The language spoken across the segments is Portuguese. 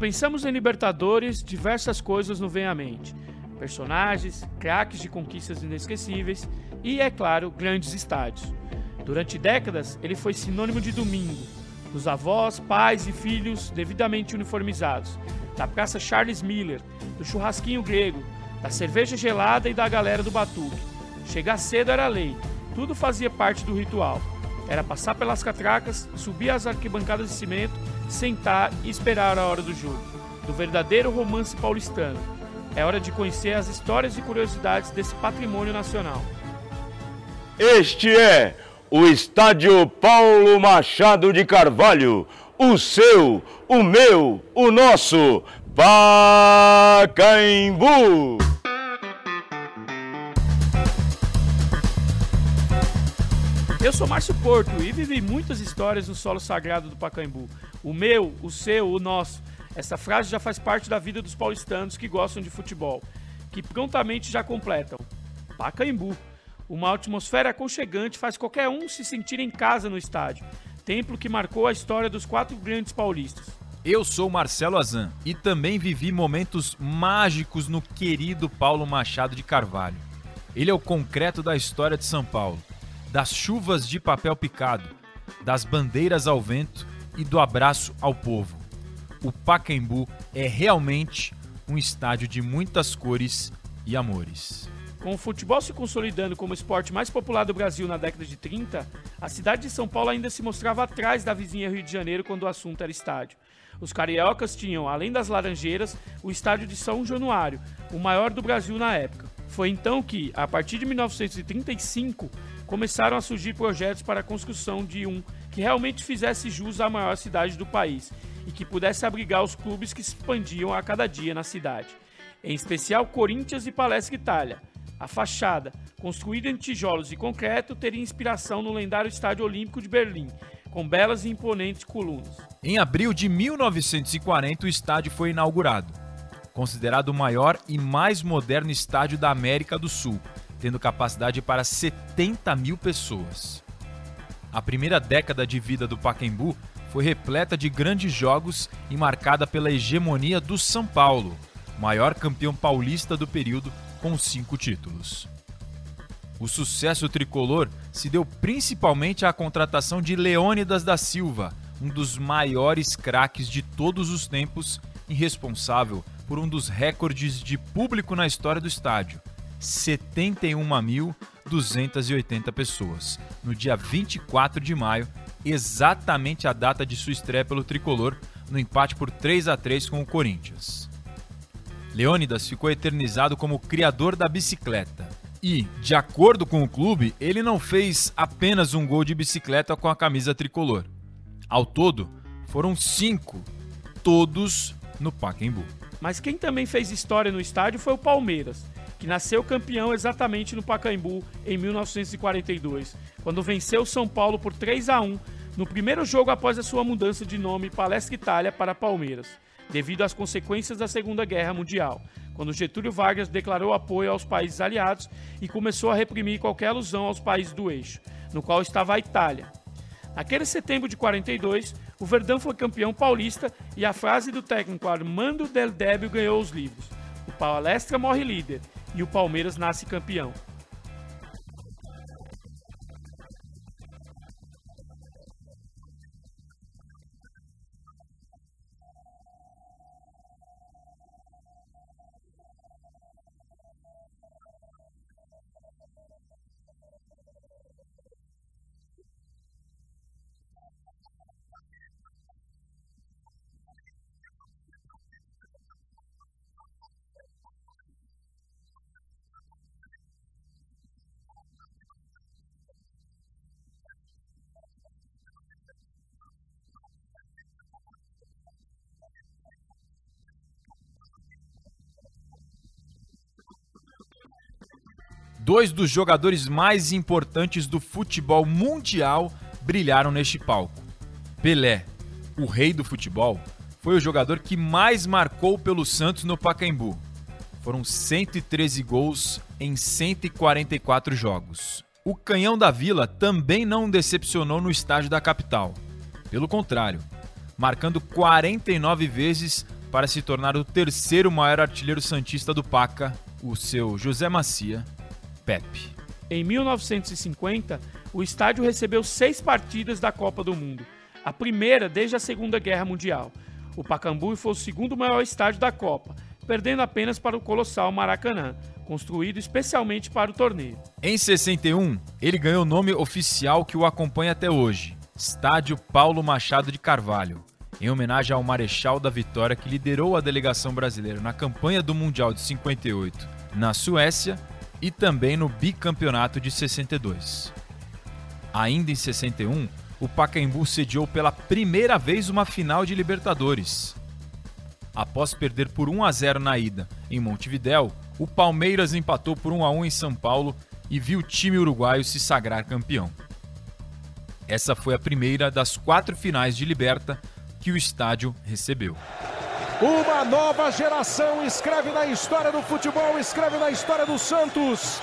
pensamos em Libertadores, diversas coisas nos vêm à mente. Personagens, craques de conquistas inesquecíveis e, é claro, grandes estádios. Durante décadas, ele foi sinônimo de domingo, dos avós, pais e filhos devidamente uniformizados, da Praça Charles Miller, do churrasquinho grego, da cerveja gelada e da galera do batuque. Chegar cedo era lei, tudo fazia parte do ritual. Era passar pelas catracas, subir as arquibancadas de cimento, sentar e esperar a hora do jogo. Do verdadeiro romance paulistano. É hora de conhecer as histórias e curiosidades desse patrimônio nacional. Este é o Estádio Paulo Machado de Carvalho, o seu, o meu, o nosso Pacaembu. Eu sou Márcio Porto e vivi muitas histórias no solo sagrado do Pacaembu. O meu, o seu, o nosso. Essa frase já faz parte da vida dos paulistanos que gostam de futebol, que prontamente já completam. Pacaembu. Uma atmosfera aconchegante faz qualquer um se sentir em casa no estádio. Templo que marcou a história dos quatro grandes paulistas. Eu sou Marcelo Azan e também vivi momentos mágicos no querido Paulo Machado de Carvalho. Ele é o concreto da história de São Paulo, das chuvas de papel picado, das bandeiras ao vento e do abraço ao povo. O Pacaembu é realmente um estádio de muitas cores e amores. Com o futebol se consolidando como o esporte mais popular do Brasil na década de 30, a cidade de São Paulo ainda se mostrava atrás da vizinha Rio de Janeiro quando o assunto era estádio. Os cariocas tinham, além das Laranjeiras, o estádio de São Januário, o maior do Brasil na época. Foi então que, a partir de 1935, começaram a surgir projetos para a construção de um que realmente fizesse jus à maior cidade do país e que pudesse abrigar os clubes que expandiam a cada dia na cidade. Em especial Corinthians e Palestra Itália, a fachada, construída em tijolos e concreto, teria inspiração no lendário Estádio Olímpico de Berlim, com belas e imponentes colunas. Em abril de 1940, o estádio foi inaugurado, considerado o maior e mais moderno estádio da América do Sul, tendo capacidade para 70 mil pessoas. A primeira década de vida do Pacaembu foi repleta de grandes jogos e marcada pela hegemonia do São Paulo, maior campeão paulista do período com cinco títulos. O sucesso tricolor se deu principalmente à contratação de Leônidas da Silva, um dos maiores craques de todos os tempos e responsável por um dos recordes de público na história do estádio, 71.280 pessoas, no dia 24 de maio, exatamente a data de sua estreia pelo tricolor, no empate por 3 a 3 com o Corinthians. Leônidas ficou eternizado como criador da bicicleta. E, de acordo com o clube, ele não fez apenas um gol de bicicleta com a camisa tricolor. Ao todo, foram cinco, todos no Pacaembu. Mas quem também fez história no estádio foi o Palmeiras, que nasceu campeão exatamente no Pacaembu em 1942, quando venceu São Paulo por 3 a 1 no primeiro jogo após a sua mudança de nome Palestra Itália para Palmeiras devido às consequências da Segunda Guerra Mundial, quando Getúlio Vargas declarou apoio aos países aliados e começou a reprimir qualquer alusão aos países do eixo, no qual estava a Itália. Naquele setembro de 42, o Verdão foi campeão paulista e a frase do técnico Armando Del Débio ganhou os livros. O Palestra morre líder e o Palmeiras nasce campeão. Dois dos jogadores mais importantes do futebol mundial brilharam neste palco. Pelé, o rei do futebol, foi o jogador que mais marcou pelo Santos no Pacaembu. Foram 113 gols em 144 jogos. O Canhão da Vila também não decepcionou no estádio da capital. Pelo contrário, marcando 49 vezes para se tornar o terceiro maior artilheiro santista do Paca, o seu José Macia, Pepe. Em 1950, o estádio recebeu seis partidas da Copa do Mundo, a primeira desde a Segunda Guerra Mundial. O Pacaembu foi o segundo maior estádio da Copa, perdendo apenas para o colossal Maracanã, construído especialmente para o torneio. Em 61, ele ganhou o nome oficial que o acompanha até hoje, Estádio Paulo Machado de Carvalho, em homenagem ao Marechal da Vitória que liderou a delegação brasileira na campanha do Mundial de 58 na Suécia e também no bicampeonato de 62. Ainda em 61, o Pacaembu sediou pela primeira vez uma final de Libertadores. Após perder por 1 a 0 na ida em Montevidéu, o Palmeiras empatou por 1 a 1 em São Paulo e viu o time uruguaio se sagrar campeão. Essa foi a primeira das quatro finais de Liberta que o estádio recebeu. Uma nova geração escreve na história do futebol, escreve na história do Santos.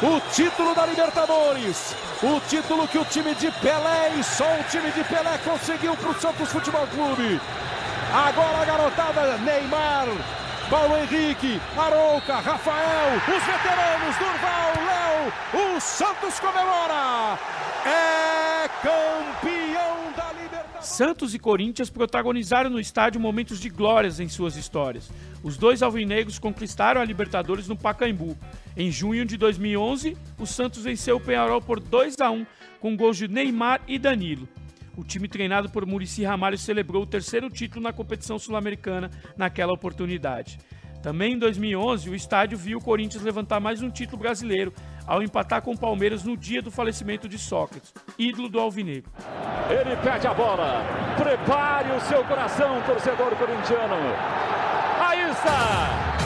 O título da Libertadores, o título que o time de Pelé e só o time de Pelé conseguiu para o Santos Futebol Clube. Agora a garotada Neymar, Paulo Henrique, Arouca, Rafael, os veteranos, Durval, Léo, o Santos comemora. É campeão. Santos e Corinthians protagonizaram no estádio momentos de glórias em suas histórias. Os dois alvinegros conquistaram a Libertadores no Pacaembu. Em junho de 2011, o Santos venceu o Penharol por 2 a 1 com gols de Neymar e Danilo. O time treinado por Murici Ramalho celebrou o terceiro título na competição sul-americana naquela oportunidade. Também em 2011, o estádio viu o Corinthians levantar mais um título brasileiro ao empatar com o Palmeiras no dia do falecimento de Sócrates, ídolo do Alvinegro. Ele pede a bola. Prepare o seu coração, torcedor corintiano. Aí está!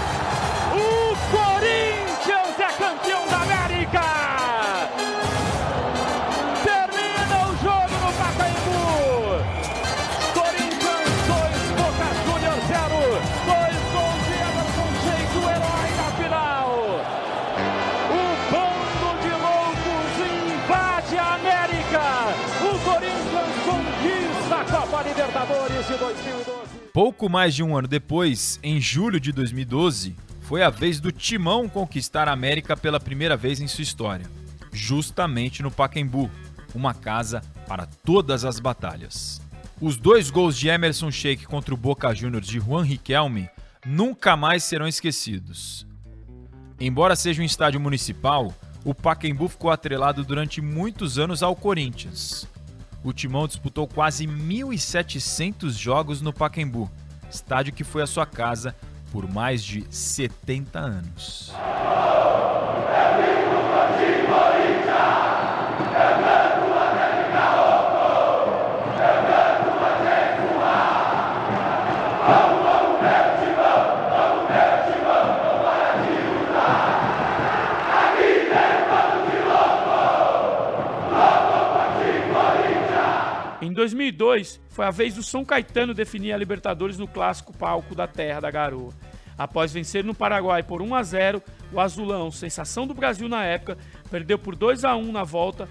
De 2012. Pouco mais de um ano depois, em julho de 2012, foi a vez do Timão conquistar a América pela primeira vez em sua história, justamente no Pacaembu, uma casa para todas as batalhas. Os dois gols de Emerson Sheik contra o Boca Juniors de Juan Riquelme nunca mais serão esquecidos. Embora seja um estádio municipal, o Pacaembu ficou atrelado durante muitos anos ao Corinthians o Timão disputou quase 1.700 jogos no Pacaembu, estádio que foi a sua casa por mais de 70 anos. 2002, foi a vez do São Caetano definir a Libertadores no clássico palco da Terra da Garoa. Após vencer no Paraguai por 1 a 0, o Azulão, sensação do Brasil na época, perdeu por 2 a 1 na volta.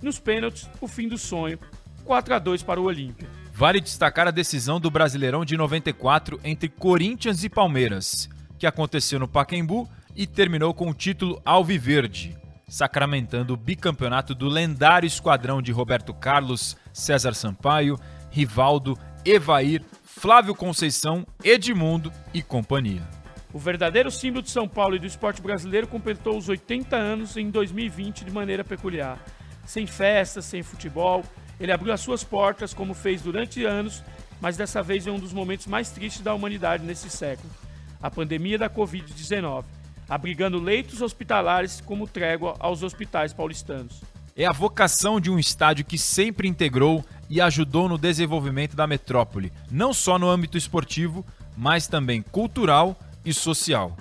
Nos pênaltis, o fim do sonho, 4 a 2 para o Olímpia. Vale destacar a decisão do Brasileirão de 94 entre Corinthians e Palmeiras, que aconteceu no Pacaembu e terminou com o título Alviverde, sacramentando o bicampeonato do lendário esquadrão de Roberto Carlos, César Sampaio, Rivaldo, Evair, Flávio Conceição, Edmundo e companhia. O verdadeiro símbolo de São Paulo e do esporte brasileiro completou os 80 anos em 2020 de maneira peculiar. Sem festas, sem futebol, ele abriu as suas portas como fez durante anos, mas dessa vez em um dos momentos mais tristes da humanidade nesse século a pandemia da Covid-19, abrigando leitos hospitalares como trégua aos hospitais paulistanos é a vocação de um estádio que sempre integrou e ajudou no desenvolvimento da metrópole, não só no âmbito esportivo, mas também cultural e social.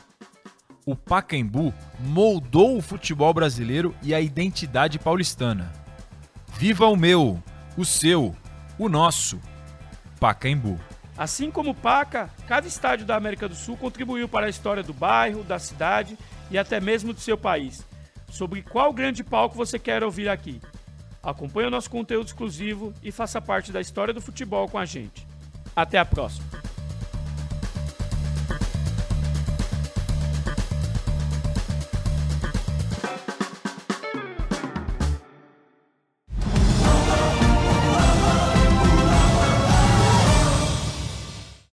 O Pacaembu moldou o futebol brasileiro e a identidade paulistana. Viva o meu, o seu, o nosso Pacaembu. Assim como Paca, cada estádio da América do Sul contribuiu para a história do bairro, da cidade e até mesmo do seu país sobre qual grande palco você quer ouvir aqui. Acompanhe o nosso conteúdo exclusivo e faça parte da história do futebol com a gente. Até a próxima!